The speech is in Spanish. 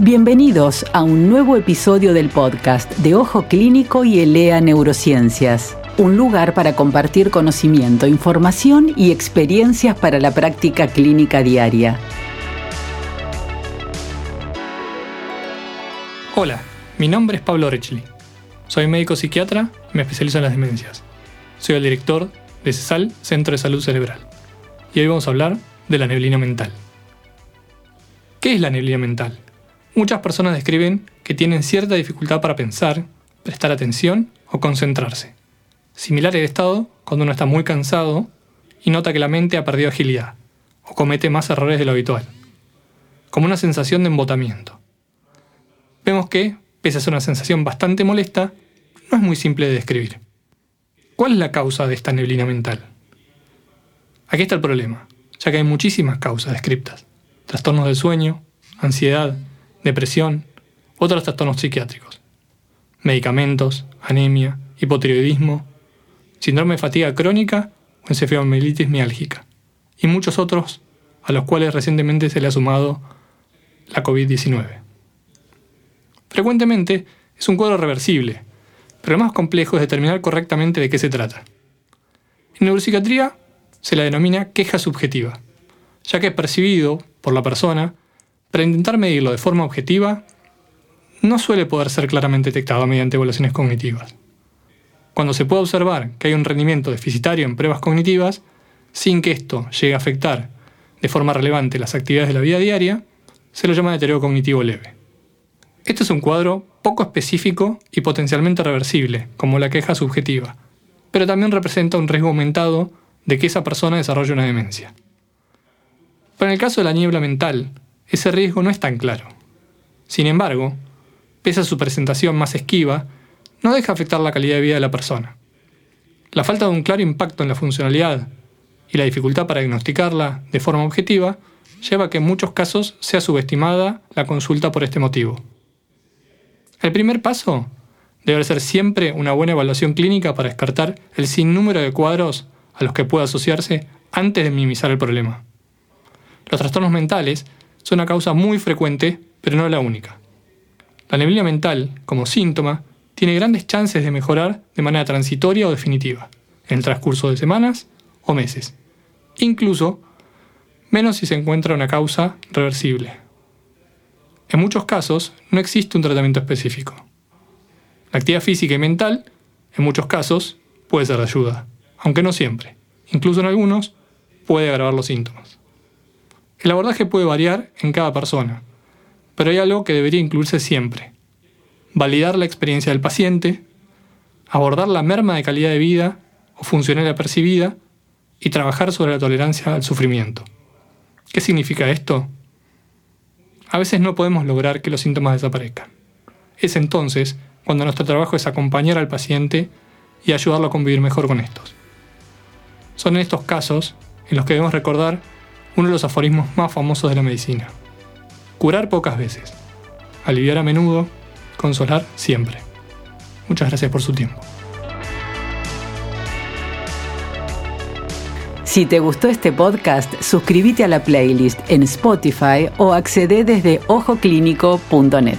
Bienvenidos a un nuevo episodio del podcast de Ojo Clínico y ELEA Neurociencias, un lugar para compartir conocimiento, información y experiencias para la práctica clínica diaria. Hola, mi nombre es Pablo Richley. Soy médico psiquiatra me especializo en las demencias. Soy el director de CESAL, Centro de Salud Cerebral. Y hoy vamos a hablar de la neblina mental. ¿Qué es la neblina mental? Muchas personas describen que tienen cierta dificultad para pensar, prestar atención o concentrarse. Similar el estado cuando uno está muy cansado y nota que la mente ha perdido agilidad o comete más errores de lo habitual. Como una sensación de embotamiento. Vemos que, pese a ser una sensación bastante molesta, no es muy simple de describir. ¿Cuál es la causa de esta neblina mental? Aquí está el problema, ya que hay muchísimas causas descriptas. Trastornos del sueño, ansiedad, depresión, otros trastornos psiquiátricos, medicamentos, anemia, hipotiroidismo, síndrome de fatiga crónica o encefalomelitis miálgica, y muchos otros a los cuales recientemente se le ha sumado la COVID-19. Frecuentemente es un cuadro reversible, pero lo más complejo es determinar correctamente de qué se trata. En neuropsiquiatría se la denomina queja subjetiva, ya que es percibido por la persona para intentar medirlo de forma objetiva, no suele poder ser claramente detectado mediante evaluaciones cognitivas. Cuando se puede observar que hay un rendimiento deficitario en pruebas cognitivas, sin que esto llegue a afectar de forma relevante las actividades de la vida diaria, se lo llama deterioro cognitivo leve. Este es un cuadro poco específico y potencialmente reversible, como la queja subjetiva, pero también representa un riesgo aumentado de que esa persona desarrolle una demencia. Pero en el caso de la niebla mental, ese riesgo no es tan claro. Sin embargo, pese a su presentación más esquiva, no deja afectar la calidad de vida de la persona. La falta de un claro impacto en la funcionalidad y la dificultad para diagnosticarla de forma objetiva lleva a que en muchos casos sea subestimada la consulta por este motivo. El primer paso debe ser siempre una buena evaluación clínica para descartar el sinnúmero de cuadros a los que pueda asociarse antes de minimizar el problema. Los trastornos mentales son una causa muy frecuente, pero no la única. La neblina mental, como síntoma, tiene grandes chances de mejorar de manera transitoria o definitiva, en el transcurso de semanas o meses. Incluso menos si se encuentra una causa reversible. En muchos casos no existe un tratamiento específico. La actividad física y mental, en muchos casos, puede ser de ayuda, aunque no siempre. Incluso en algunos puede agravar los síntomas. El abordaje puede variar en cada persona, pero hay algo que debería incluirse siempre. Validar la experiencia del paciente, abordar la merma de calidad de vida o funcionalidad percibida y trabajar sobre la tolerancia al sufrimiento. ¿Qué significa esto? A veces no podemos lograr que los síntomas desaparezcan. Es entonces cuando nuestro trabajo es acompañar al paciente y ayudarlo a convivir mejor con estos. Son en estos casos en los que debemos recordar uno de los aforismos más famosos de la medicina. Curar pocas veces, aliviar a menudo, consolar siempre. Muchas gracias por su tiempo. Si te gustó este podcast, suscríbete a la playlist en Spotify o accede desde ojoclínico.net.